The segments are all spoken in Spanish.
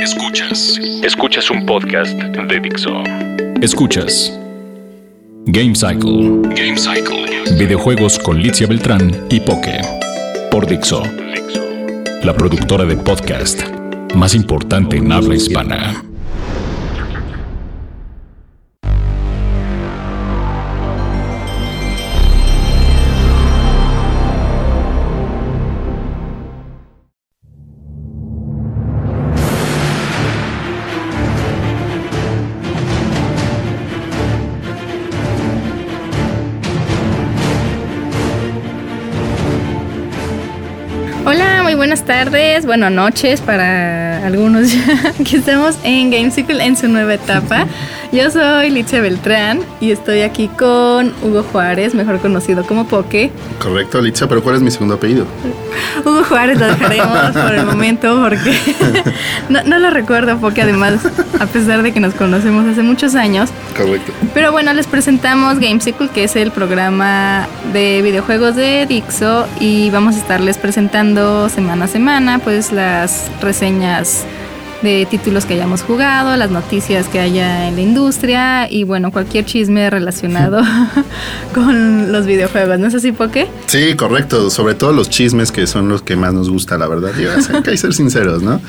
Escuchas. Escuchas un podcast de Dixo. Escuchas. Game Cycle. Game Cycle. Videojuegos con Licia Beltrán y Poke. Por Dixo. La productora de podcast más importante en habla hispana. Tardes, buenas noches para algunos ya que estamos en Gamesicle en su nueva etapa. Yo soy Licia Beltrán y estoy aquí con Hugo Juárez, mejor conocido como Poke. Correcto, Licia, pero ¿cuál es mi segundo apellido? Hugo Juárez lo dejaremos por el momento porque no, no lo recuerdo Poke además, a pesar de que nos conocemos hace muchos años. Correcto. Pero bueno, les presentamos Gamesicle, que es el programa de videojuegos de Dixo y vamos a estarles presentando semana a semana pues las reseñas de títulos que hayamos jugado, las noticias que haya en la industria y bueno, cualquier chisme relacionado con los videojuegos. ¿No es así, Poke? Sí, correcto. Sobre todo los chismes que son los que más nos gusta, la verdad. Y hay que ser sinceros, ¿no?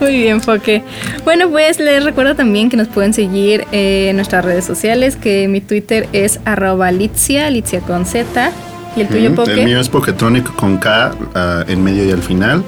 Muy bien, Poke. Bueno, pues les recuerdo también que nos pueden seguir en nuestras redes sociales, que mi Twitter es arroba litzia, litzia con Z. ¿Y el tuyo, Mm, Poke? El mío es Poketronic con K ah, en medio y al final.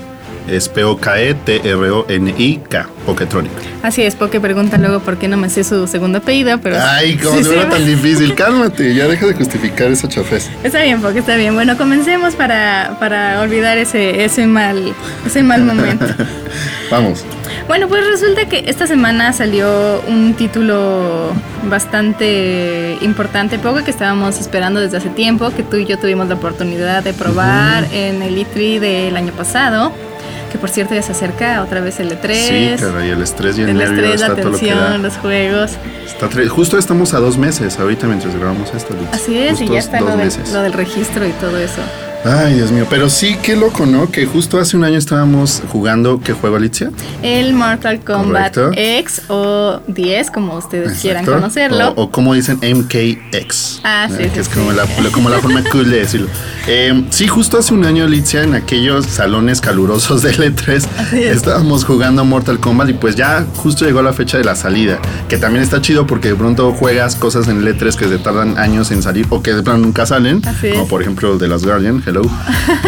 Es E P-O-K-E-T-R-O-N-I-K. Poketronic. Así es, Poke pregunta luego por qué no me sé su segundo apellido, pero... Ay, como sí, si fuera sí. tan difícil. Cálmate, ya deja de justificar esa chafez. Está bien, Poke, está bien. Bueno, comencemos para, para olvidar ese, ese, mal, ese mal momento. Vamos. Bueno, pues resulta que esta semana salió un título bastante importante, poco que estábamos esperando desde hace tiempo, que tú y yo tuvimos la oportunidad de probar en el E3 del año pasado, que por cierto ya se acerca otra vez el E3. Sí, caray, el estrés y el, el nervio estrés, la está todo lo que da. atención, los juegos. Está Justo estamos a dos meses ahorita mientras grabamos esto. Así es, y ya está lo del, lo del registro y todo eso. Ay, Dios mío. Pero sí, qué loco, ¿no? Que justo hace un año estábamos jugando. ¿Qué juego, Alicia? El Mortal Kombat Correcto. X o 10, como ustedes quieran Exacto. conocerlo. O, o como dicen MKX. Ah, sí, eh, sí, Que es sí. como la, como la forma cool de decirlo. Eh, sí, justo hace un año, Alicia, en aquellos salones calurosos del E3, Así es. estábamos jugando Mortal Kombat y pues ya justo llegó la fecha de la salida. Que también está chido porque de pronto juegas cosas en el E3 que se tardan años en salir o que de plano nunca salen. Así es. Como por ejemplo de las Guardian, hello.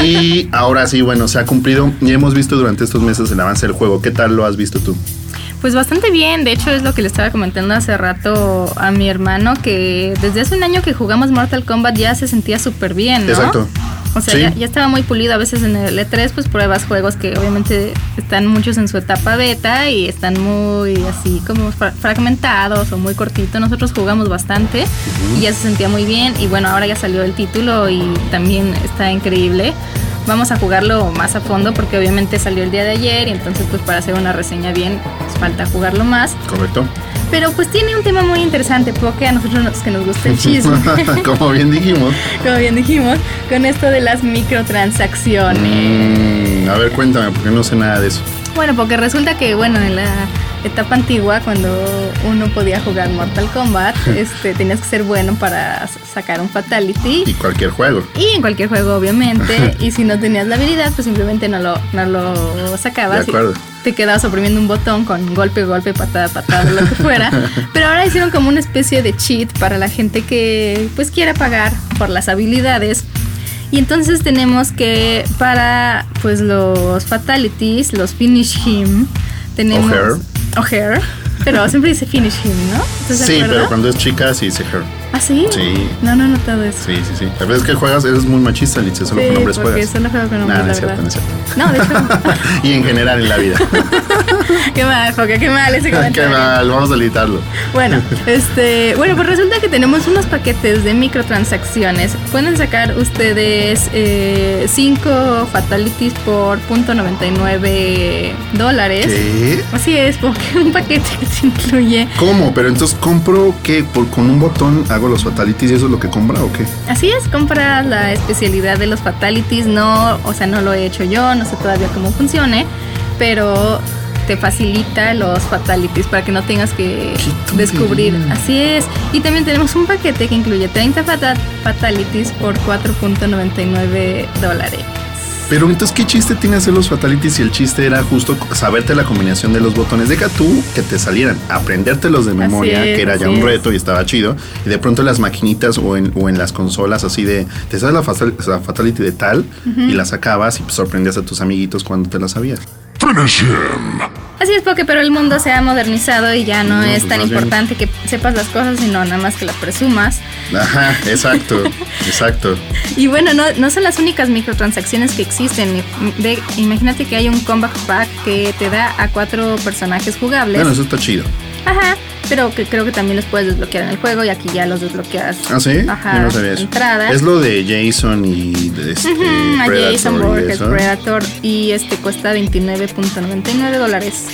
Y ahora sí, bueno, se ha cumplido y hemos visto durante estos meses el avance del juego. ¿Qué tal lo has visto tú? Pues bastante bien, de hecho es lo que le estaba comentando hace rato a mi hermano, que desde hace un año que jugamos Mortal Kombat ya se sentía súper bien, ¿no? Exacto. O sea, Sí. ya, ya estaba muy pulido. A veces en el E3 pues pruebas juegos que obviamente están muchos en su etapa beta y están muy así como fra- fragmentados o muy cortitos. Nosotros jugamos bastante y ya se sentía muy bien. Y bueno, ahora ya salió el título y también está increíble. Vamos a jugarlo más a fondo porque obviamente salió el día de ayer y entonces pues para hacer una reseña bien pues, falta jugarlo más. ¿Correcto? Pero pues tiene un tema muy interesante porque a nosotros nos, que nos gusta el chisme. Como bien dijimos. como bien dijimos, con esto de las microtransacciones. Mm, a ver, cuéntame, porque no sé nada de eso. Bueno, porque resulta que, bueno, en la etapa antigua, cuando uno podía jugar Mortal Kombat, este, tenías que ser bueno para sacar un Fatality. Y cualquier juego. Y en cualquier juego, obviamente. y si no tenías la habilidad, pues simplemente no lo, no lo sacabas. De acuerdo. Y te quedabas oprimiendo un botón con golpe, golpe, patada, patada, lo que fuera. Pero ahora hicieron como una especie de cheat para la gente que pues quiera pagar por las habilidades. Y entonces tenemos que para pues los fatalities, los finish him, tenemos O'Hare. O'Hare, pero siempre dice finish him, ¿no? ¿Estás de Sí, pero cuando es chica, sí dice her. ¿Ah, sí? Sí. No, no he notado eso. Sí, sí, sí. La verdad es que juegas, eres muy machista, Lice, solo Sí, con hombres juegas. solo juego con hombres, Nah, no es cierto, no es cierto. No, de hecho. y en general en la vida. qué mal, Foca, qué mal ese Qué comentario. mal, vamos a editarlo. Bueno, este, bueno, pues resulta que tenemos unos paquetes de microtransacciones. Pueden sacar ustedes 5 fatalities por .99 dólares. ¿Qué? Así es, porque un paquete que se incluye. ¿Cómo? Pero entonces compro que por con un botón hago los fatalities y eso es lo que compra o qué? Así es, compra la especialidad de los fatalities. No, o sea, no lo he hecho yo, no sé todavía cómo funcione, pero te facilita los fatalities para que no tengas que descubrir. Así es. Y también tenemos un paquete que incluye 30 fatalities por 4.99 dólares. Pero entonces, ¿qué chiste tiene hacer los fatalities si el chiste era justo saberte la combinación de los botones? Deja tú que te salieran, aprendértelos de memoria, que era ya un reto y estaba chido. Y de pronto las maquinitas o en, o en las consolas así de, te sabes la, fatality de tal y la sacabas y sorprendías a tus amiguitos cuando te la sabías. Así es, porque pero el mundo se ha modernizado y ya no, es pues tan importante que sepas las cosas, sino nada más que las presumas. Ajá, exacto, exacto. Y bueno, no, no son las únicas microtransacciones que existen. imagínate que hay un combat pack que te da a cuatro personajes jugables. Bueno, eso está chido. Ajá, pero que creo que también los puedes desbloquear en el juego y aquí ya los desbloqueas. Ah, sí. Ajá. no sabía eso. Es lo de Jason y de este Jason Borges, Predator y este cuesta 29.99 dólares.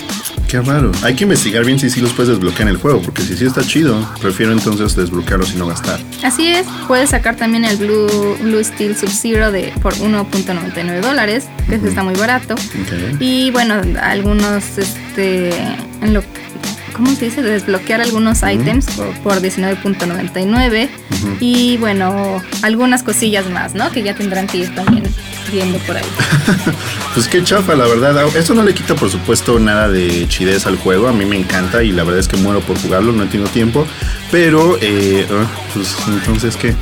Qué raro. Hay que investigar bien si sí los puedes desbloquear en el juego, porque si sí está chido, prefiero entonces desbloquearlos y no gastar. Así es, puedes sacar también el Blue, Blue Steel Sub-Zero de, por 1.99 dólares, que está muy barato. Y bueno, algunos, este, en lo ¿cómo se dice? Desbloquear algunos ítems por, 19.99 y bueno, algunas cosillas más, ¿no? Que ya tendrán que ir también viendo por ahí. pues qué chafa, la verdad. Eso no le quita, por supuesto, nada de chidez al juego. A mí me encanta y la verdad es que muero por jugarlo, no tengo tiempo. Pero, eh, ah, pues entonces, ¿qué?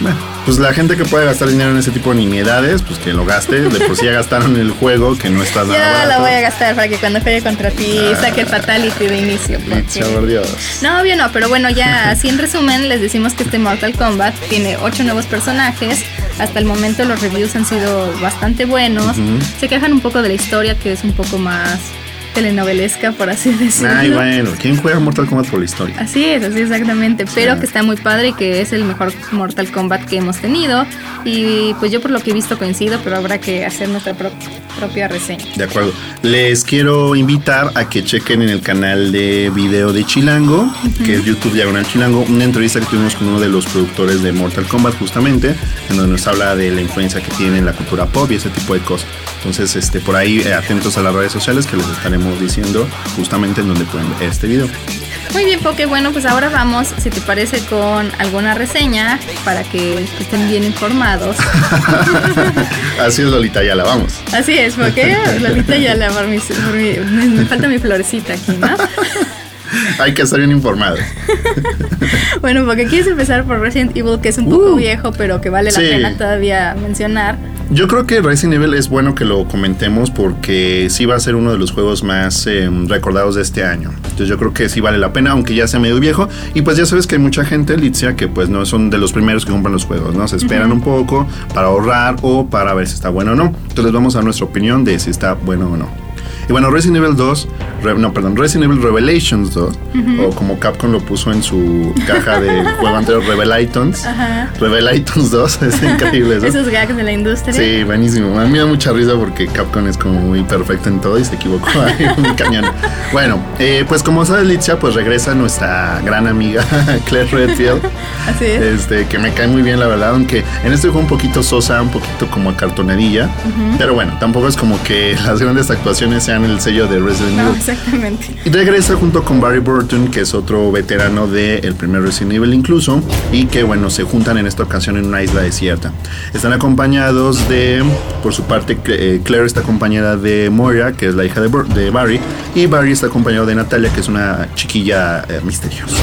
Bueno pues la gente que puede gastar dinero en ese tipo de nimiedades, pues que lo gaste. De por sí ya gastaron el juego, que no está nada Yo la voy a gastar para que cuando juegue contra ti ah. saque el fatality de inicio. Porque... Dios. No, obvio no, pero bueno, ya así en resumen les decimos que este Mortal Kombat tiene ocho nuevos personajes. Hasta el momento los reviews han sido bastante buenos. Se quejan un poco de la historia, que es un poco más telenovelesca, por así decirlo. Ay, bueno, ¿quién juega Mortal Kombat por la historia? Así es, así exactamente, pero que está muy padre y que es el mejor Mortal Kombat que hemos tenido. Y pues yo por lo que he visto coincido, pero habrá que hacer nuestra propia reseña. De acuerdo. Les quiero invitar a que chequen en el canal de video de Chilango, que es YouTube Diagonal Chilango, una entrevista que tuvimos con uno de los productores de Mortal Kombat justamente, en donde nos habla de la influencia que tiene en la cultura pop y ese tipo de cosas. Entonces, este, por ahí eh, atentos a las redes sociales que les estaremos diciendo justamente en donde pueden ver este video. Muy bien, Poke. Bueno, pues ahora vamos, si te parece, con alguna reseña para que estén bien informados. Así es, Lolita la vamos. Así es, Poke. Lolita Yala, por mi, me falta mi florecita aquí, ¿no? Hay que estar bien informado. bueno, porque quieres empezar por Resident Evil, que es un poco uh. viejo, pero que vale la pena todavía mencionar. Yo creo que Resident Evil es bueno que lo comentemos porque sí va a ser uno de los juegos más em, recordados de este año. Entonces yo creo que sí vale la pena, aunque ya sea medio viejo. Y pues ya sabes que hay mucha gente, Litzia, que pues no son de los primeros que compran los juegos, ¿no? Se esperan un poco para ahorrar o para ver si está bueno o no. Entonces vamos a nuestra opinión de si está bueno o no. Y bueno, Resident Evil 2, no, perdón, Resident Evil Revelations 2, o como Capcom lo puso en su caja de juego anterior, Revelations. Revelations 2, es increíble eso. Esos gags de la industria. Sí, buenísimo. A mí me da mucha risa porque Capcom es como muy perfecto en todo y se equivocó ahí muy cañón. Bueno, eh, pues como sabes, Litzia, pues regresa nuestra gran amiga Claire Redfield. Así es. Este, que me cae muy bien, la verdad, aunque en este juego un poquito sosa, un poquito como cartonadilla. Pero bueno, tampoco es como que las grandes actuaciones sean el sello de Resident Evil. exactamente. Y regresa junto con Barry Burton, que es otro veterano del el primer Resident Evil incluso, y que bueno, se juntan en esta ocasión en una isla desierta. Están acompañados de, por su parte, eh, Claire está acompañada de Moira, que es la hija de, de Barry, y Barry está acompañado de Natalia, que es una chiquilla eh, misteriosa.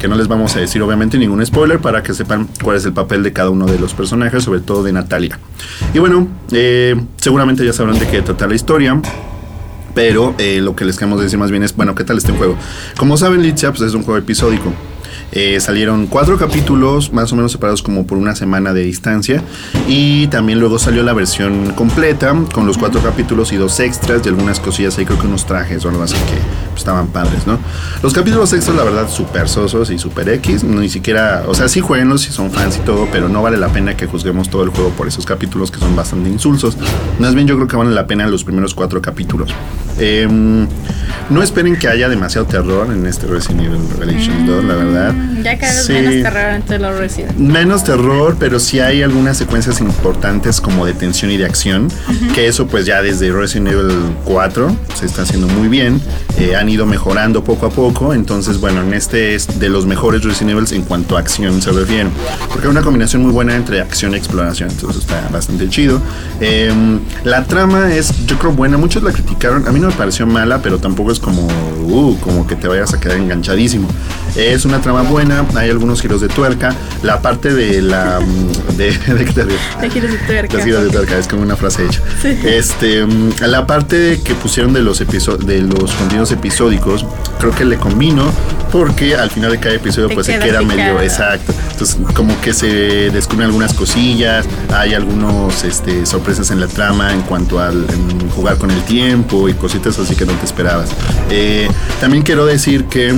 Que no les vamos a decir obviamente ningún spoiler para que sepan cuál es el papel de cada uno de los personajes, sobre todo de Natalia. Y bueno, eh, seguramente ya sabrán de qué trata la historia pero eh, lo que les queremos decir más bien es, bueno, ¿qué tal este juego? Como saben, Litzia pues es un juego episódico. Eh, salieron cuatro capítulos, más o menos separados como por una semana de distancia. Y también luego salió la versión completa, con los cuatro capítulos y dos extras y algunas cosillas ahí, creo que unos trajes o algo así que pues, estaban padres, ¿no? Los capítulos extras, la verdad, súper sosos y súper X. Ni siquiera, o sea, sí jueguenlos si son fans y todo, pero no vale la pena que juzguemos todo el juego por esos capítulos que son bastante insulsos. Más bien, yo creo que vale la pena los primeros cuatro capítulos. Eh, No esperen que haya demasiado terror en este Resident Evil Revelations 2, la Mm, verdad. Ya cada vez Sí. menos terror entre los Resident. Menos terror, pero sí hay algunas secuencias importantes como de tensión y de acción, que eso pues ya desde Resident Evil 4 se está haciendo muy bien, eh, han ido mejorando poco a poco, entonces bueno, en este es de los mejores Resident Evil en cuanto a acción se refiere, porque hay una combinación muy buena entre acción y exploración, entonces está bastante chido. Eh, la trama es, yo creo, buena, muchos la criticaron, a mí no me pareció mala, pero tampoco es como, uh, como que te vayas a quedar enganchadísimo. Es una trama buena, hay algunos giros de tuerca, la parte de la... mm, De, de, de- de- Te giros de tuerca. las giras de tuerca, es como una frase hecha. Sí. Este, mm, la parte que pusieron de los de los contenidos episódicos, creo que le combino porque al final de cada episodio Te pues se queda medio exacto. Entonces, como que se descubren algunas cosillas, hay algunos este, sorpresas en la trama en cuanto al en jugar con el tiempo y cositas así que no te esperabas. Eh, también quiero decir que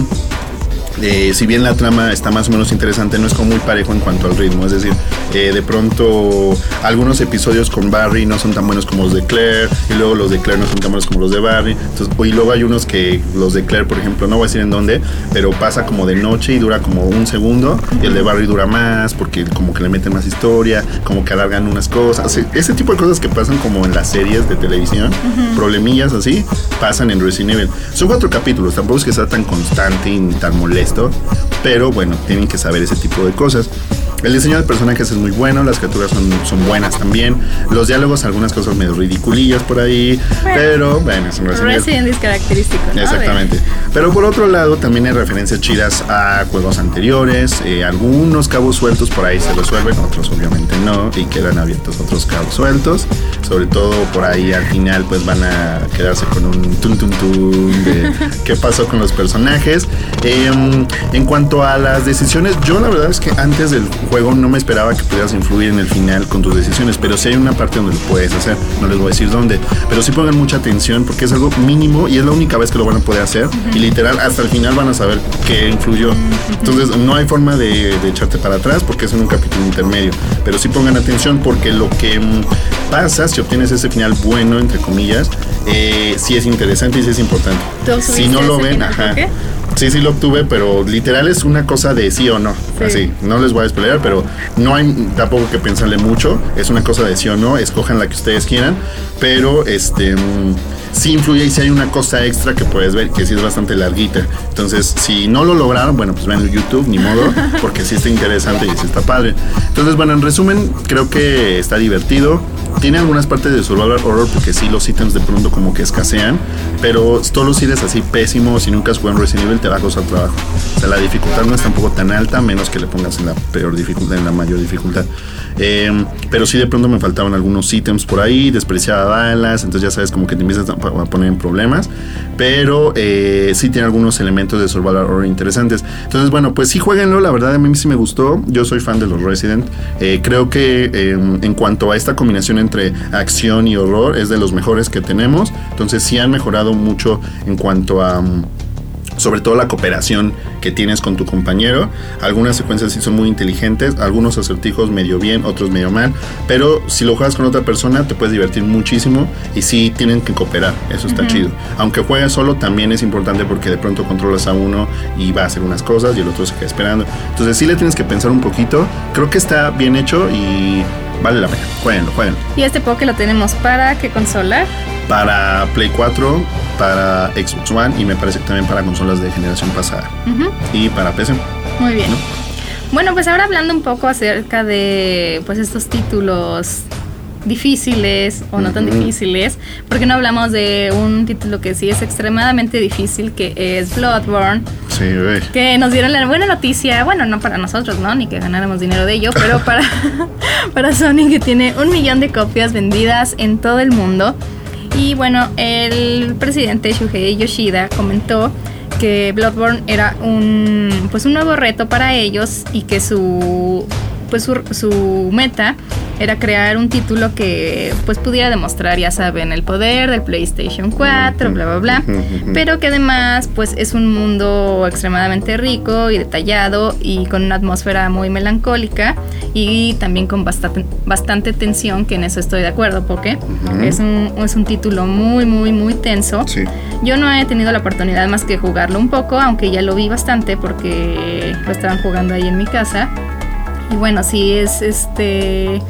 eh, si bien la trama está más o menos interesante, no es como muy parejo en cuanto al ritmo. Es decir, eh, de pronto algunos episodios con Barry no son tan buenos como los de Claire, y luego los de Claire no son tan buenos como los de Barry. Entonces, y luego hay unos que los de Claire, por ejemplo, no voy a decir en dónde, pero pasa como de noche y dura como un segundo, y el de Barry dura más porque como que le meten más historia, como que alargan unas cosas. Ese tipo de cosas que pasan como en las series de televisión, problemillas así, pasan en Resident Evil. Son cuatro capítulos, tampoco es que sea tan constante y tan molesto, pero bueno, tienen que saber ese tipo de cosas. El diseño de personajes es muy bueno, las criaturas son, son buenas también. Los diálogos, algunas cosas medio ridiculillas por ahí, Bueno. pero bueno, es un Resident es característico, ¿no? Exactamente. Pero por otro lado, también hay referencias chidas a juegos anteriores. eh, algunos cabos sueltos por ahí se resuelven, otros obviamente no, y quedan abiertos otros cabos sueltos. Sobre todo por ahí al final, pues van a quedarse con un tun tun tun de qué pasó con los personajes. Em, en cuanto a las decisiones, yo la verdad es que antes del juego no me esperaba que pudieras influir en el final con tus decisiones, pero sí hay una parte donde lo puedes hacer. No les voy a decir dónde, pero sí pongan mucha atención porque es algo mínimo y es la única vez que lo van a poder hacer. Y literal, hasta el final van a saber qué influyó. Entonces, no hay forma de, de echarte para atrás porque es en un capítulo intermedio. Pero sí pongan atención porque lo que mm, pasa, si obtienes ese final bueno, entre comillas, eh, sí es interesante y sí es importante. ¿Tú Si no lo ven, ajá. Sí, sí lo obtuve, pero literal es una cosa de sí o no. Sí. Así, no les voy a despelear, pero no hay tampoco que pensarle mucho. Es una cosa de sí o no, escojan la que ustedes quieran, pero este mm, sí influye y sí hay una cosa extra que puedes ver que sí es bastante larguita. Entonces, si no lo lograron, bueno, pues vean el YouTube, ni modo, porque sí está interesante y sí está padre. Entonces, bueno, en resumen, creo que está divertido. Tiene algunas partes de survival horror porque sí los ítems de pronto como que escasean, pero todos los ítems así pésimos, si nunca has jugado en Resident Evil te va a costar trabajo. O sea, la dificultad no es tampoco tan alta, menos que le pongas en la peor dificultad, en la mayor dificultad. Eh, pero sí de pronto me faltaban algunos ítems por ahí, despreciaba balas, entonces ya sabes como que te empiezas a a poner en problemas, pero eh, sí tiene algunos elementos de survival horror interesantes. Entonces bueno, pues sí jueguenlo, la verdad a mí sí me gustó, yo soy fan de los Resident, Eh, creo que eh, en cuanto a esta combinación entre acción y horror es de los mejores que tenemos, entonces sí han mejorado mucho en cuanto a... mm, sobre todo la cooperación que tienes con tu compañero. Algunas secuencias sí son muy inteligentes, algunos acertijos medio bien, otros medio mal, pero si lo juegas con otra persona te puedes divertir muchísimo y sí tienen que cooperar, eso está chido. Aunque juegues solo también es importante porque de pronto controlas a uno y va a hacer unas cosas y el otro se queda esperando. Entonces sí le tienes que pensar un poquito, creo que está bien hecho y vale la pena. Jueguenlo, jueguenlo. Y este Poké lo tenemos para qué consola? Para Play 4, para Xbox One y me parece que también para consolas de generación pasada. Ujú, Y para PC. Muy bien. Bueno, pues ahora hablando un poco acerca de pues estos títulos difíciles o no tan Ujú. difíciles, porque no hablamos de un título que sí es extremadamente difícil, que es Bloodborne, Sí, güey. que nos dieron la buena noticia, bueno, no para nosotros, ¿no? Ni que ganáramos dinero de ello, pero para, para Sony que tiene un millón de copias vendidas en todo el mundo. Y bueno, el presidente Shuhei Yoshida comentó que Bloodborne era un pues un nuevo reto para ellos y que su pues su, su meta era crear un título que pues pudiera demostrar, ya saben, el poder del PlayStation 4, bla bla bla, pero que además pues es un mundo extremadamente rico y detallado y con una atmósfera muy melancólica y también con bastante, bastante tensión, que en eso estoy de acuerdo, porque es, un, es un título muy, muy, muy tenso. Yo no he tenido la oportunidad más que jugarlo un poco, aunque ya lo vi bastante porque lo estaban jugando ahí en mi casa. Y bueno, sí es este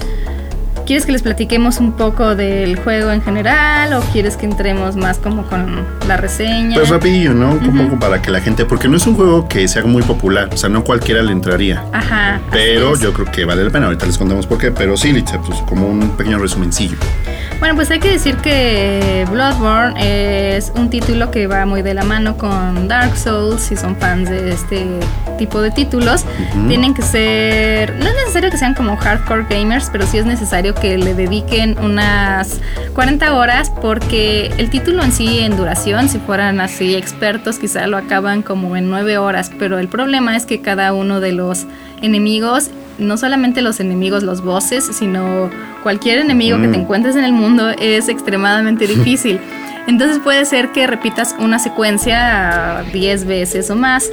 ¿Quieres que les platiquemos un poco del juego en general o quieres que entremos más como con la reseña? Pues rapidillo, ¿no? Un poco para que la gente, porque no es un juego que sea muy popular, o sea, no cualquiera le entraría. Ajá. Pero yo creo que vale la pena, ahorita les contamos por qué, pero sí, pues como un pequeño resumencillo. Bueno, pues hay que decir que Bloodborne es un título que va muy de la mano con Dark Souls. Si son fans de este tipo de títulos, tienen que ser. No es necesario que sean como hardcore gamers, pero sí es necesario que le dediquen unas 40 horas, porque el título en sí, en duración, si fueran así expertos, quizá lo acaban como en 9 horas. Pero el problema es que cada uno de los enemigos no solamente los enemigos, los bosses, sino cualquier enemigo que te mm. encuentres en el mundo es extremadamente difícil. Entonces puede ser que repitas una secuencia 10 veces o más.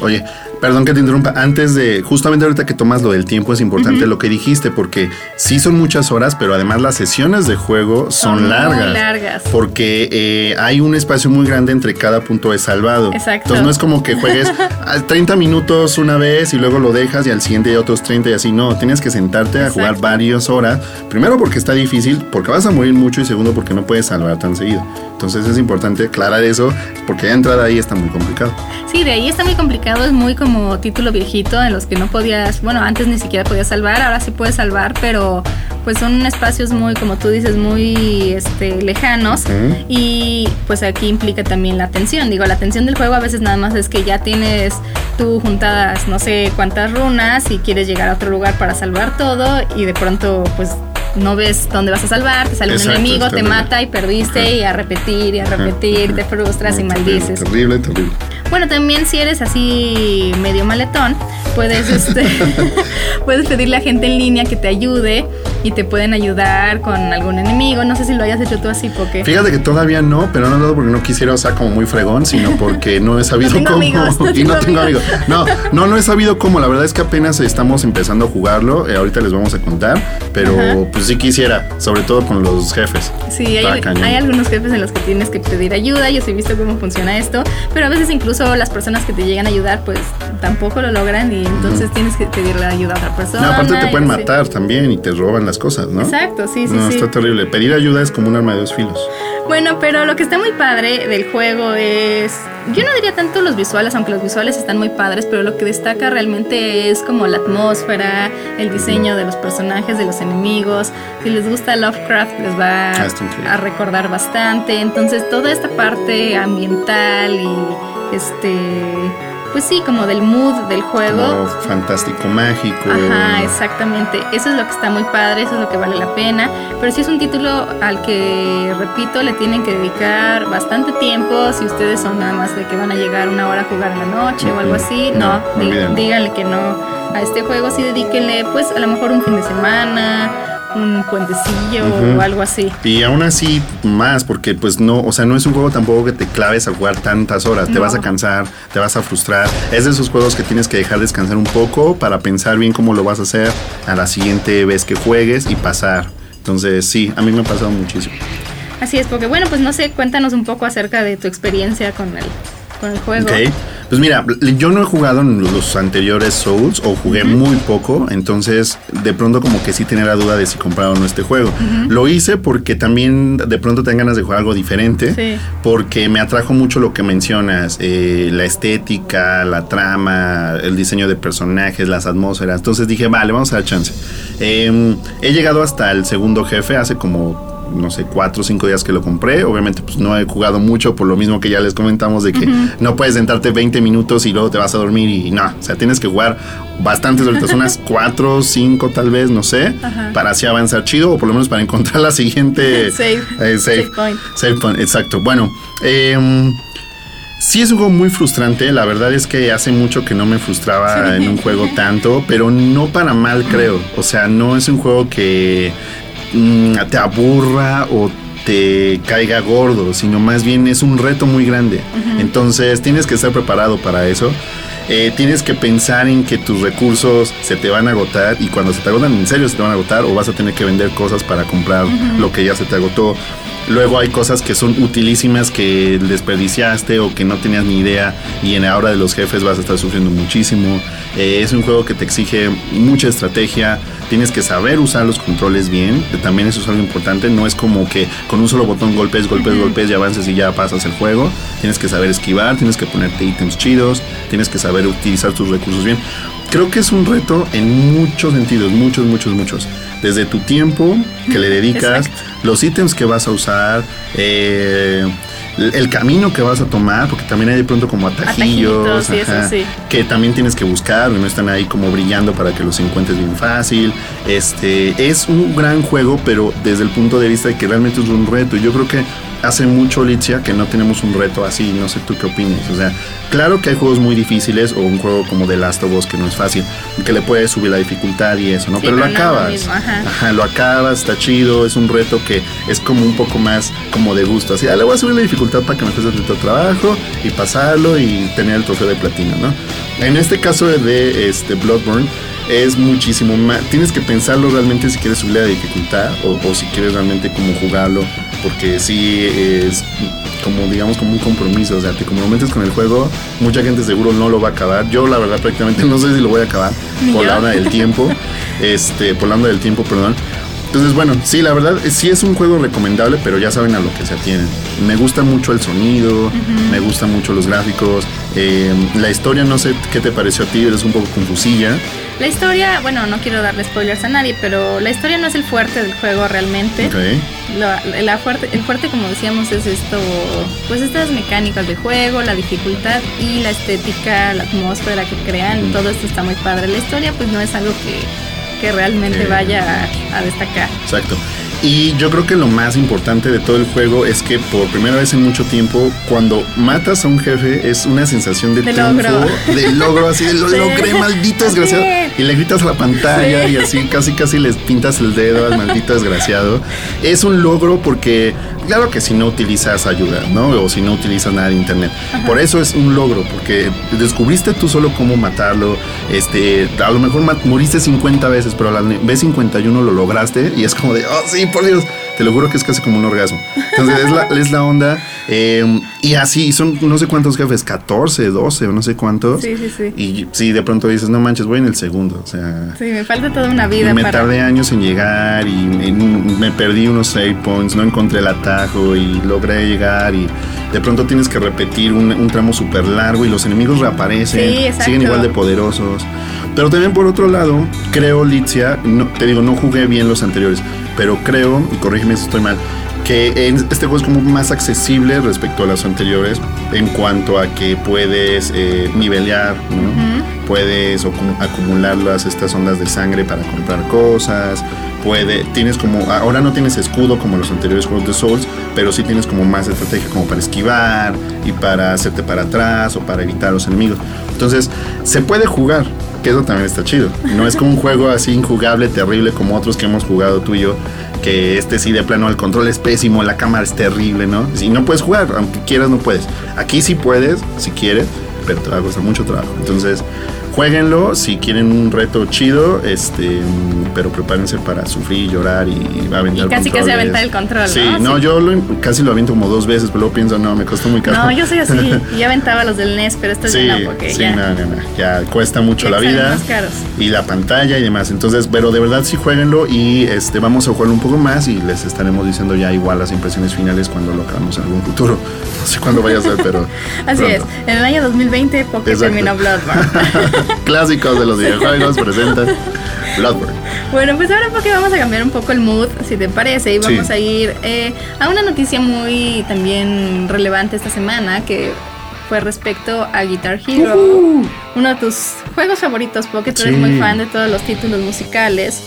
Oye, Perdón que te interrumpa. Antes de, justamente ahorita que tomas lo del tiempo, es importante lo que dijiste, porque sí son muchas horas, pero además las sesiones de juego son, largas. largas. Porque eh, hay un espacio muy grande entre cada punto de salvado. Exacto. Entonces no es como que juegues 30 minutos una vez y luego lo dejas y al siguiente otros 30 y así. No, tienes que sentarte a jugar varias horas. Primero porque está difícil, porque vas a morir mucho y segundo porque no puedes salvar tan seguido. Entonces es importante aclarar eso, porque ya entrar ahí está muy complicado. Sí, de ahí está muy complicado, es muy como título viejito en los que no podías, bueno, antes ni siquiera podías salvar, ahora sí puedes salvar, pero pues son espacios muy, como tú dices, muy este, lejanos y pues aquí implica también la atención. Digo, la atención del juego a veces nada más es que ya tienes tú juntadas no sé cuántas runas y quieres llegar a otro lugar para salvar todo y de pronto pues no ves dónde vas a salvar, te sale un enemigo, te mata y perdiste y a repetir y a repetir, te frustras y maldices. Terrible, terrible. Bueno, también si eres así medio maletón, puedes, este, puedes pedirle a gente en línea que te ayude y te pueden ayudar con algún enemigo. No sé si lo hayas hecho tú así, porque. Fíjate que todavía no, pero no porque no quisiera, o sea, como muy fregón, sino porque no he sabido cómo. y no tengo amigos. No, no, no he sabido cómo. La verdad es que apenas estamos empezando a jugarlo. Eh, ahorita les vamos a contar, pero pues sí quisiera, sobre todo con los jefes. Sí, hay, hay, algunos jefes en los que tienes que pedir ayuda. Yo sí he visto cómo funciona esto, pero a veces incluso las personas que te llegan a ayudar, pues tampoco lo logran y entonces tienes que pedirle ayuda a otra persona. No, aparte te pueden matar también y te roban las cosas, ¿no? Exacto, sí, sí. No, está terrible. Pedir ayuda es como un arma de dos filos. Bueno, pero lo que está muy padre del juego es. Yo no diría tanto los visuales, aunque los visuales están muy padres, pero lo que destaca realmente es como la atmósfera, el diseño de los personajes, de los enemigos. Si les gusta Lovecraft, les va ah, a recordar bastante. Entonces, toda esta parte ambiental y este pues sí, como del mood del juego. fantástico, mágico. Ajá, exactamente. Eso es lo que está muy padre, eso es lo que vale la pena. Pero sí es un título al que, repito, le tienen que dedicar bastante tiempo. Si ustedes son nada más de que van a llegar una hora a jugar en la noche o algo así, no, díganle que no a este juego, sí dedíquenle pues a lo mejor un fin de semana un puentecillo o algo así. Y aún así más, porque pues no, o sea, no es un juego tampoco que te claves a jugar tantas horas, te vas a cansar, te vas a frustrar. Es de esos juegos que tienes que dejar descansar un poco para pensar bien cómo lo vas a hacer a la siguiente vez que juegues y pasar. Entonces sí, a mí me ha pasado muchísimo. Así es, porque bueno, pues no sé, cuéntanos un poco acerca de tu experiencia con el con el juego. Pues mira, yo no he jugado en los anteriores Souls o jugué muy poco, entonces de pronto como que sí tenía la duda de si comprar o no este juego. Lo hice porque también de pronto tengo ganas de jugar algo diferente, porque me atrajo mucho lo que mencionas, eh, la estética, la trama, el diseño de personajes, las atmósferas. Entonces dije, vale, vamos a dar chance. Em, he llegado hasta el segundo jefe hace como no sé, cuatro o cinco días que lo compré. Obviamente, pues no he jugado mucho por lo mismo que ya les comentamos de que no puedes sentarte 20 minutos y luego te vas a dormir y no. O sea, tienes que jugar bastantes horitas, unas cuatro, cinco tal vez, no sé, para así avanzar chido o por lo menos para encontrar la siguiente save, eh, point. Save point, exacto. Bueno, eh, Sí es un juego muy frustrante, la verdad es que hace mucho que no me frustraba en un juego tanto, pero no para mal creo, o sea, no es un juego que Mm, te aburra o te caiga gordo, sino más bien es un reto muy grande. Entonces tienes que estar preparado para eso. Eh, tienes que pensar en que tus recursos se te van a agotar y cuando se te agotan en serio se te van a agotar o vas a tener que vender cosas para comprar lo que ya se te agotó. Luego hay cosas que son utilísimas que desperdiciaste o que no tenías ni idea y en la hora de los jefes vas a estar sufriendo muchísimo. Eh, es un juego que te exige mucha estrategia, tienes que saber usar los controles bien, que también eso es algo importante, no es como que con un solo botón golpes, golpes, golpes y avances y ya pasas el juego. Tienes que saber esquivar, tienes que ponerte ítems chidos, tienes que saber utilizar tus recursos bien. Creo que es un reto en muchos sentidos, muchos, muchos, muchos. Desde tu tiempo que le dedicas, los ítems que vas a usar, eh, el camino que vas a tomar, porque también hay de pronto como atajillos, que también tienes que buscar, no están ahí como brillando para que los encuentres bien fácil. Este es un gran juego, pero desde el punto de vista de que realmente es un reto. Yo creo que hace mucho, Litzia, que no tenemos un reto así. No sé tú qué opinas. O sea, claro que hay juegos muy difíciles o un juego como The Last of Us que no es fácil, que le puedes subir la dificultad y eso, ¿no? pero, lo acabas. ajá. lo acabas, está chido. Es un reto que es como un poco más como de gusto. Así, ah, le voy a subir la dificultad para que me cueste tu trabajo y pasarlo y tener el trofeo de platino, ¿no? En este caso de este Bloodborne es muchísimo más. Tienes que pensarlo realmente si quieres subir la dificultad o, o si quieres realmente como jugarlo porque sí es como digamos como un compromiso, o sea, que como lo metes con el juego, mucha gente seguro no lo va a acabar. Yo la verdad prácticamente no sé si lo voy a acabar por la hora del tiempo, este, por la onda del tiempo, perdón. Entonces, bueno, sí, la verdad, sí es un juego recomendable, pero ya saben a lo que se atienen. Me gusta mucho el sonido, me gustan mucho los gráficos. Eh, la historia, no sé qué te pareció a ti, eres un poco confusilla. La historia, bueno, no quiero darle spoilers a nadie, pero la historia no es el fuerte del juego realmente. La, fuerte, el fuerte, como decíamos, es esto, pues estas mecánicas de juego, la dificultad y la estética, la atmósfera que crean, todo esto está muy padre. La historia, pues no es algo que que realmente vaya a, destacar. Exacto. Y yo creo que lo más importante de todo el juego es que por primera vez en mucho tiempo, cuando matas a un jefe, es una sensación de, triunfo, logro. de logro, así de lo logré, maldito desgraciado. Y le gritas a la pantalla y así casi casi les pintas el dedo al maldito desgraciado. Es un logro porque, claro que si no utilizas ayuda, ¿no? O si no utilizas nada de internet. Por eso es un logro, porque descubriste tú solo cómo matarlo. Este, a lo mejor moriste 50 veces, pero a la vez 51 lo lograste y es como de, oh, sí, por Dios, te lo juro que es casi como un orgasmo. Entonces es la, es la onda. Eh, y así, son no sé cuántos jefes, 14, 12 o no sé cuántos. Sí, sí, sí. Y sí, de pronto dices, no manches, voy en el segundo. O sea. Sí, me falta toda una vida. Me tardé años en llegar y, me perdí unos save points, no encontré el atajo y logré llegar y de pronto tienes que repetir un, tramo súper largo y los enemigos reaparecen, siguen igual de poderosos. Pero también por otro lado, creo, Litzia, no, te digo, no jugué bien los anteriores, pero creo, y corrígeme si estoy mal, que este juego es como más accesible respecto a los anteriores en cuanto a que puedes eh, nivelear, puedes acumular las, estas ondas de sangre para comprar cosas, puede, tienes como, ahora no tienes escudo como los anteriores juegos de Souls, pero sí tienes como más estrategia como para esquivar y para hacerte para atrás o para evitar a los enemigos. Entonces, se puede jugar, que eso también está chido. No es como un juego así injugable, terrible como otros que hemos jugado tú y yo, que este sí de plano el control es pésimo, la cámara es terrible, ¿no? Si no puedes jugar, aunque quieras no puedes. Aquí sí puedes, si quieres, pero te va a costar mucho trabajo. Entonces, jueguenlo si quieren un reto chido, este, pero prepárense para sufrir, llorar y va a aventar Y casi casi aventar el control. Sí, no, yo casi lo aviento como dos veces, pero luego pienso, no, me costó muy caro. No, yo soy así, y aventaba los del NES, pero esto sí, ya no, porque sí, ya. No, no, no, ya cuesta mucho la vida. Y la pantalla y demás. Entonces, pero de verdad sí jueguenlo y este vamos a jugarlo un poco más y les estaremos diciendo ya igual las impresiones finales cuando lo hagamos en algún futuro. No sé cuándo vaya a ser, pero. así es. En el año 2020, porque terminó Bloodborne. Clásicos de los videojuegos presentan Bloodborne. Bueno, pues ahora porque vamos a cambiar un poco el mood, si te parece, y vamos a ir eh, a una noticia muy también relevante esta semana que fue respecto a Guitar Hero, uno de tus juegos favoritos, porque tú eres muy fan de todos los títulos musicales.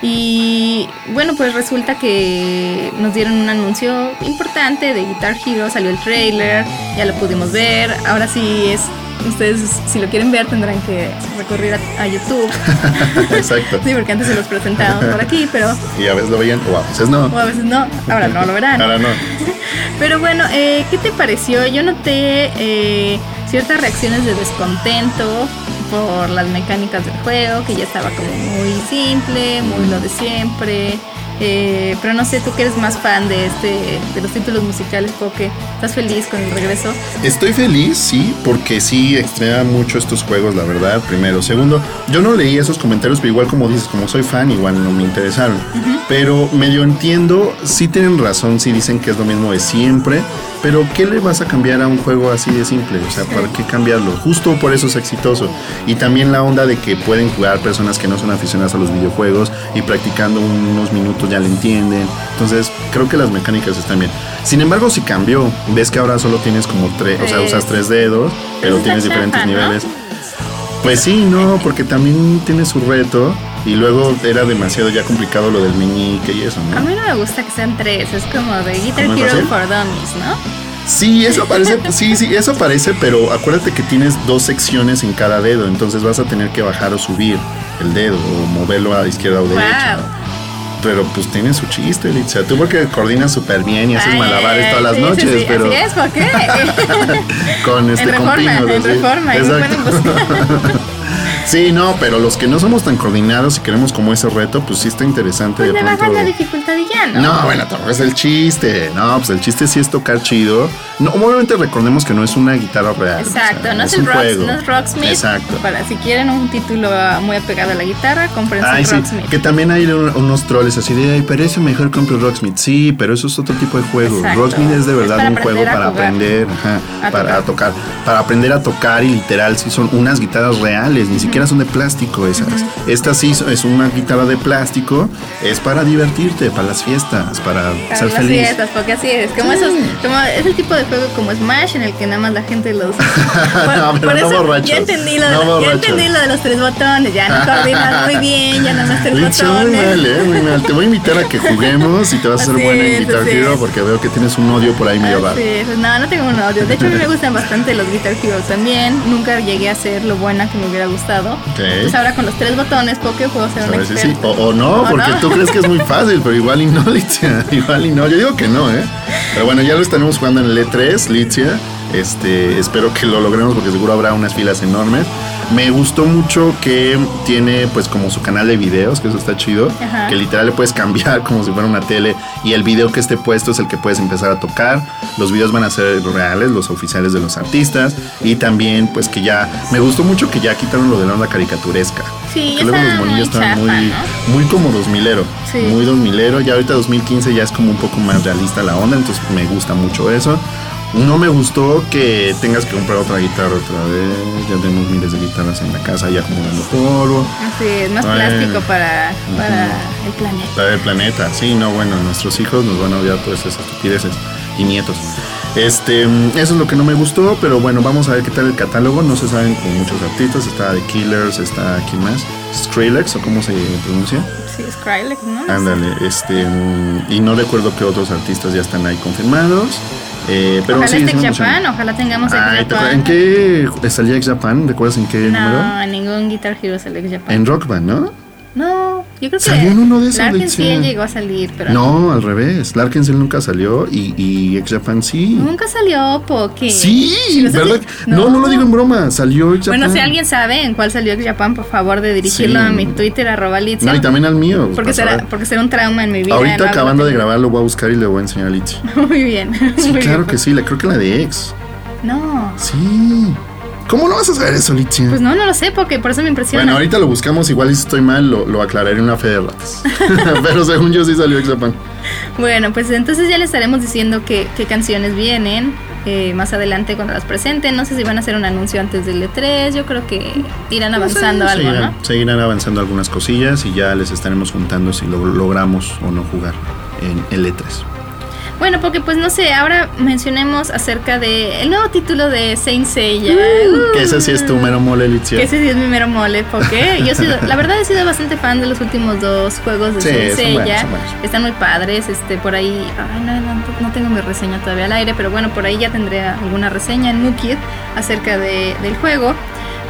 Y bueno, pues resulta que nos dieron un anuncio importante de Guitar Hero, salió el trailer, ya lo pudimos ver, ahora sí es ustedes si lo quieren ver tendrán que recurrir a, YouTube. Exacto. sí, porque antes se los presentamos por aquí, pero... Y a veces lo veían o a veces no. O a veces no. Ahora no lo verán. Ahora no. pero bueno, eh, ¿qué te pareció? Yo noté eh, ciertas reacciones de descontento por las mecánicas del juego, que ya estaba como muy simple, muy lo de siempre. Eh, pero no sé, tú que eres más fan de este, de los títulos musicales, Poke, ¿estás feliz con el regreso? Estoy feliz, sí, porque sí extraña mucho estos juegos, la verdad, primero. Segundo, yo no leí esos comentarios, pero igual como dices, como soy fan, igual no me interesaron. Pero medio entiendo, sí tienen razón, sí dicen que es lo mismo de siempre, pero ¿qué le vas a cambiar a un juego así de simple? O sea, ¿para qué cambiarlo? Justo por eso es exitoso. Y también la onda de que pueden jugar personas que no son aficionadas a los videojuegos y practicando unos minutos ya le entienden. Entonces, creo que las mecánicas están bien. Sin embargo, si cambió, ves que ahora solo tienes como tres, o sea, usas tres dedos, pero tienes diferentes niveles. Pues sí, no, porque también tiene su reto y luego era demasiado ya complicado lo del meñique y eso, ¿no? A mí no me gusta que sean tres, es como de Guitar Hero for Dummies, ¿no? Sí, eso parece, sí, sí, eso parece, pero acuérdate que tienes dos secciones en cada dedo, entonces vas a tener que bajar o subir el dedo o moverlo a izquierda o derecha. Pero pues tiene su chiste, Litzia. Tú porque coordinas súper bien y haces malabares todas las noches, sí, pero. Así es, ¿por qué? con este en reforma, con pinos, en reforma, ahí me pueden buscar. Sí, no, pero los que no somos tan coordinados y queremos como ese reto, pues sí está interesante Pues de le pronto. la dificultad y ya, ¿no? No, bueno, tampoco es el chiste. No, pues el chiste sí es tocar chido. No, obviamente recordemos que no es una guitarra real. Exacto, o sea, no es, un el Rock, juego. no es Rocksmith. Exacto. Para si quieren un título muy apegado a la guitarra, compren sí, Rocksmith. que también hay un- unos troles así de, ay, parece mejor compro Rocksmith. Sí, pero eso es otro tipo de juego. Exacto. Rocksmith es de Es verdad un juego para jugar. aprender, ajá, A para tocar. para aprender a tocar y literal, sí son unas guitarras reales, ni siquiera son de plástico esas. Esta sí es una guitarra de plástico, es para divertirte, para las fiestas, para Para ser las feliz. fiestas, porque así es. Como esos, como es el tipo de juego como Smash en el que nada más la gente los. No, pero no borrachos, ya entendí lo, no de, ya entendí lo de los tres botones. Ya no coordinas muy bien, ya nada más tres Licha, muy botones. mal, eh, muy mal. Te voy a invitar a que juguemos y te vas a hacer buena en Guitar Hero porque veo que tienes un odio por ahí medio. Sí, pues no, no tengo un odio. De hecho, a mí me gustan bastante los Guitar Hero también. Nunca llegué a ser lo buena que me hubiera gustado. Pues ahora con los tres botones, Poké puedo ser A un experto. sí. O, o no, ¿O porque no? tú crees que es muy fácil, pero igual y no, Litzia. Igual y no. Yo digo que no, ¿eh? Pero bueno, ya lo estaremos jugando en el E3, Litzia. Este, espero que lo logremos porque seguro habrá unas filas enormes. Me gustó mucho que tiene pues como su canal de videos, que eso está chido, Ajá. que literal le puedes cambiar como si fuera una tele y el video que esté puesto es el que puedes empezar a tocar. Los videos van a ser reales, los oficiales de los artistas y también pues que ya me gustó mucho que ya quitaron lo de la onda caricaturesca. Sí, que luego los monillos estaban muy, muy como 2000ero, Sí. muy 2000ero. Ya ahorita 2015 ya es como un poco más realista la onda, entonces me gusta mucho eso. No me gustó que tengas que comprar otra guitarra otra vez. Ya tenemos miles de guitarras en la casa ya acumulando polvo. Así es, más plástico para, para el planeta. Para el planeta, sí, no, bueno, nuestros hijos nos van a odiar por esas estupideces y nietos. Este, eso es lo que no me gustó, pero bueno, vamos a ver qué tal el catálogo. No se saben con muchos artistas, está The Killers, está ¿quién más? Skrillex o cómo se pronuncia. Sí, Skrillex, ¿no? Ándale, este, y no recuerdo qué otros artistas ya están ahí confirmados. Eh, pero ojalá sí, esté. Japan, ojalá tengamos X Ay, ¿te? Japan. ¿En qué salía X Japan? ¿Recuerdas en qué número? No, ningún Guitar Hero sale X Japan. En Rock Band, ¿no? No, yo creo que Salió en uno de esos, Larkin sí llegó a salir, pero No, al revés. Larkinson nunca salió y, y X Japan sí. nunca salió Poké. Sí, Si ¿verdad? No. no, lo digo en broma. Salió X Japan. Bueno, si alguien sabe en cuál salió X Japan, por favor de dirigirlo Sí. a mi Twitter, arroba Litzia, No, y también al mío. porque, será, porque será un trauma en mi vida. Ahorita no acabando de grabar lo voy a buscar y le voy a enseñar a Litzy. Muy bien. Sí, muy claro bien. que sí. La, creo que la de X. No, Sí. ¿Cómo no vas a saber eso, Litzy? pues no, no lo sé, porque por eso me impresiona. Bueno, ahorita lo buscamos, igual si estoy mal, lo, lo aclararé en una fe de ratas. Pero según yo sí salió X Japan. Bueno, pues entonces ya les estaremos diciendo qué, qué canciones vienen eh, más adelante cuando las presenten. No sé si van a hacer un anuncio antes del E3. Yo creo que irán avanzando Sí, algo, seguirán, ¿no? seguirán avanzando algunas cosillas y ya les estaremos juntando si lo logramos o no jugar en el E3. Bueno, porque pues no sé, ahora mencionemos acerca de el nuevo título de Saint Seiya. Uh, que ese sí es tu mero mole, Litzia. Que ese sí es mi mero mole, porque yo he sido, la verdad he sido bastante fan de los últimos dos juegos de Sí, Saint son Seiya. buenos, son buenos. Están muy padres, este por ahí, ay, no, no, no tengo mi reseña todavía al aire, pero bueno, por ahí ya tendré alguna reseña en Mukid acerca de, del juego.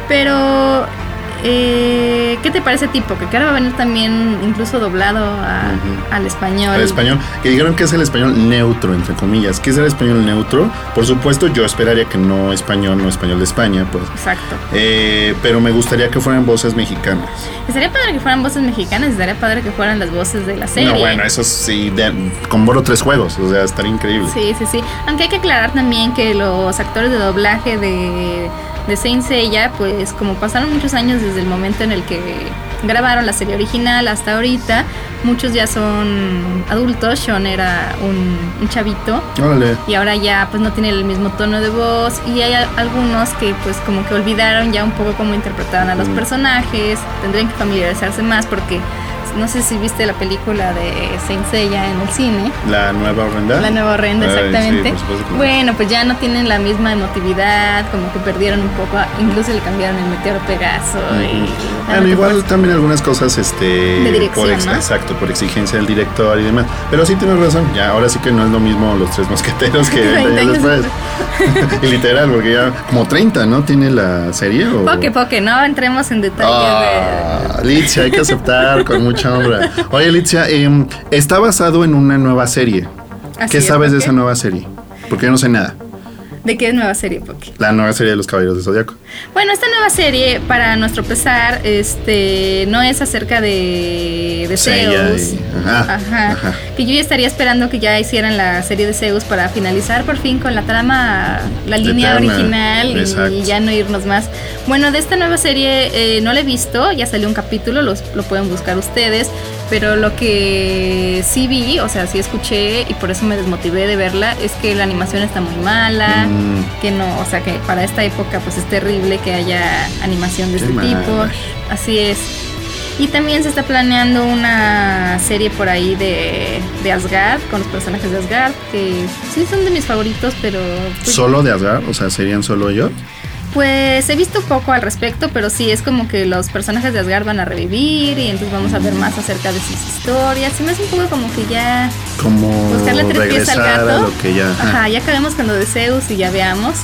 Pero eh, ¿qué te parece tipo? Que ahora va a venir también incluso doblado a- al español. El español, que dijeron que es el español neutro, entre comillas. ¿Qué es el español neutro? Por supuesto, yo esperaría que no español, no español de España, pues. Exacto. Eh, pero me gustaría que fueran voces mexicanas. Estaría padre que fueran voces mexicanas, estaría padre que fueran las voces de la serie. No, bueno, eso sí, de- con Boro tres juegos, o sea, estaría increíble. Sí, sí, sí. Aunque hay que aclarar también que los actores de doblaje de, de Saint Seiya, pues como pasaron muchos años desde el momento en el que grabaron la serie original hasta ahorita, muchos ya son adultos. Sean era un, un chavito. Órale. Y ahora ya pues no tiene el mismo tono de voz y hay a- algunos que pues como que olvidaron ya un poco cómo interpretaban a los personajes, tendrían que familiarizarse más porque no sé si viste la película de Saint Seiya en el cine. La nueva horrenda. La nueva horrenda, Ay, sí, exactamente. bueno, pues ya no tienen la misma emotividad, como que perdieron un poco, incluso le cambiaron el meteoro Pegaso. Ah, Bueno, no te igual puedes- también algunas cosas este De dirección, por ex- ¿no? exacto, por exigencia del director y demás. Pero sí tienes razón, ya ahora sí que no es lo mismo los tres mosqueteros que 20 20 años después. y literal, porque ya como 30, ¿no? Tiene la serie o Poque, poque, no entremos en detalles Ah, hay que aceptar con mucha Oye, Litzia, em, está basado en una nueva serie. Así ¿Qué es, sabes de esa nueva serie? Porque yo no sé nada. ¿De qué nueva serie, Poque? La nueva serie de los Caballeros de Zodiaco. Bueno, esta nueva serie, para nuestro pesar, este, no es acerca de, Zeus. y- ajá, Ajá. ajá. Que yo ya estaría esperando que ya hicieran la serie de Zeus para finalizar por fin con la trama, la línea Eterna, original exacto. y, ya no irnos más. Bueno, de esta nueva serie eh, no la he visto, ya salió un capítulo, los, lo pueden buscar ustedes. Pero lo que sí vi, o sea, sí escuché y por eso me desmotivé de verla, es que la animación está muy mala Mm, que no, o sea que para esta época pues es terrible que haya animación de Qué este mal. tipo. Así es. Y también se está planeando una serie por ahí de, de Asgard, con los personajes de Asgard, que sí son de mis favoritos, pero pues, ¿Solo de Asgard? O sea, ¿serían solo ellos? Pues he visto poco al respecto, pero sí es como que los personajes de Asgard van a revivir y entonces vamos a ver más acerca de sus historias. Se me hace un poco como que ya Como buscarle tres pies al gato. lo que ya... Ajá, ya acabemos con lo de Zeus y ya veamos.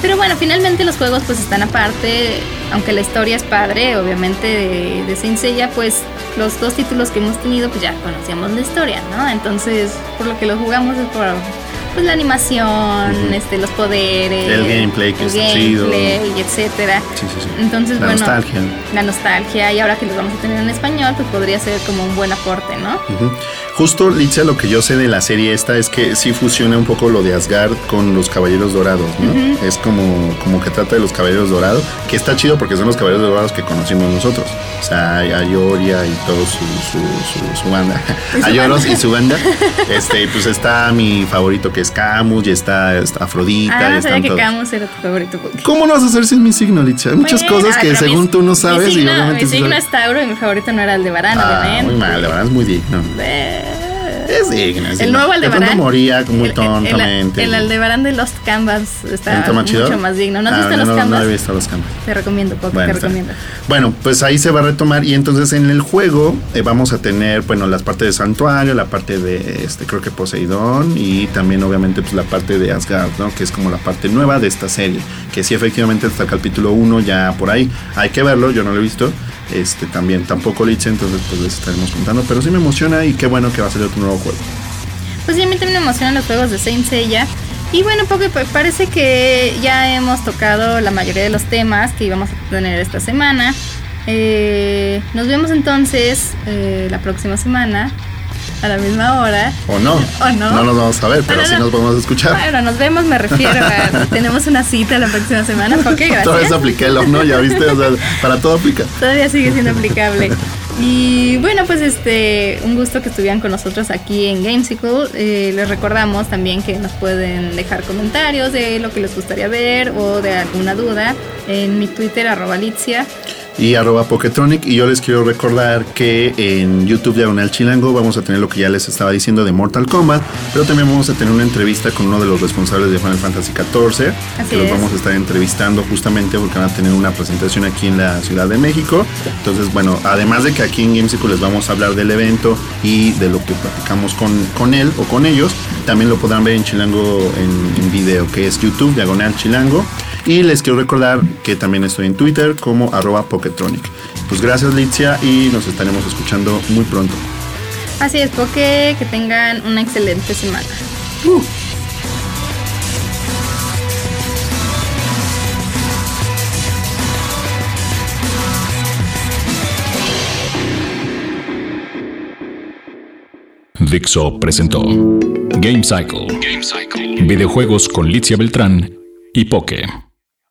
Pero bueno, finalmente los juegos pues están aparte, aunque la historia es padre, obviamente de, de Saint Seiya, pues los dos títulos que hemos tenido pues ya conocíamos la historia, ¿no? Entonces, por lo que lo jugamos es por pues la animación, Ujú. este, los poderes, El gameplay que el está chido. gameplay, y etcétera. Sí, sí, sí. Entonces, La bueno, nostalgia. la nostalgia y ahora que los vamos a tener en español, pues podría ser como un buen aporte, ¿no? Ujú. Justo, Litzia, lo que yo sé de la serie esta es que sí fusiona un poco lo de Asgard con los Caballeros Dorados, ¿no? Es como, como que trata de los Caballeros Dorados, que está chido porque son los Caballeros Dorados que conocimos nosotros. O sea, hay a Yoria y todo su, su, su, su banda. Y su A Yoros banda. y su banda. Este, pues está mi favorito que es Camus, y está, está Afrodita, Ah, no sabía que todos. Camus era tu favorito. porque- ¿Cómo no vas a saber si es mi signo, Litzia? Hay muchas Bueno, cosas que pero según mi- tú no mi sabes signo- y obviamente Mi signo es Tauro y mi favorito no era el de Varane, Ah, obviamente. muy mal, la verdad es muy digno. Eh, Es digno, es El nuevo De Aldebarán. moría muy el- el- tontamente. El, Aldebarán de Lost Canvas está mucho más digno. ¿No has Ah, visto no, Canvas? No he visto los Canvas. Te recomiendo, poco, Bueno, te recomiendo. Bueno, pues ahí se va a retomar y entonces en el juego eh, vamos a tener, bueno, las partes de Santuario, la parte de, este, creo que Poseidón y también obviamente pues la parte de Asgard, ¿no? Que es como la parte nueva de esta serie, que sí efectivamente hasta el capítulo 1 ya por ahí. Hay que verlo, yo no lo he visto, este también tampoco lo entonces pues les estaremos contando, pero sí me emociona y qué bueno que va a salir otro nuevo juego. Pues sí, a mí también me emocionan los juegos de Saint Seiya. Y bueno, porque pa- parece que ya hemos tocado la mayoría de los temas que íbamos a tener esta semana. Eh, nos vemos entonces eh, la próxima semana a la misma hora. ¿O no? ¿O no? No nos vamos a ver, pero Bueno, sí no. nos podemos escuchar. Bueno, nos vemos, me refiero a tenemos una cita la próxima semana. Ok, gracias. Otra vez apliqué el no, ya viste, o sea, para todo aplica. Todavía sigue siendo aplicable. Y bueno, pues este, un gusto que estuvieran con nosotros aquí en Gamesicle. Eh, les recordamos también que nos pueden dejar comentarios de lo que les gustaría ver o de alguna duda en mi Twitter, arroba Litzia. Y arroba Poketronic. Y yo les quiero recordar que en YouTube Diagonal Chilango vamos a tener lo que ya les estaba diciendo de Mortal Kombat, pero también vamos a tener una entrevista con uno de los responsables de Final Fantasy XIV, que los vamos a estar entrevistando justamente porque van a tener una presentación aquí en la Ciudad de México. Entonces, bueno, además de que aquí en Gamesicle les vamos a hablar del evento y de lo que platicamos con, con él o con ellos, también lo podrán ver en Chilango en, en video, que es YouTube Diagonal Chilango. Y les quiero recordar que también estoy en Twitter como arroba Poketronic. Pues gracias Litzia y nos estaremos escuchando muy pronto. Así es, Poke, que tengan una excelente semana. Uh. Dixo presentó Game Cycle. Game Cycle. Videojuegos con Litzia Beltrán y Poke.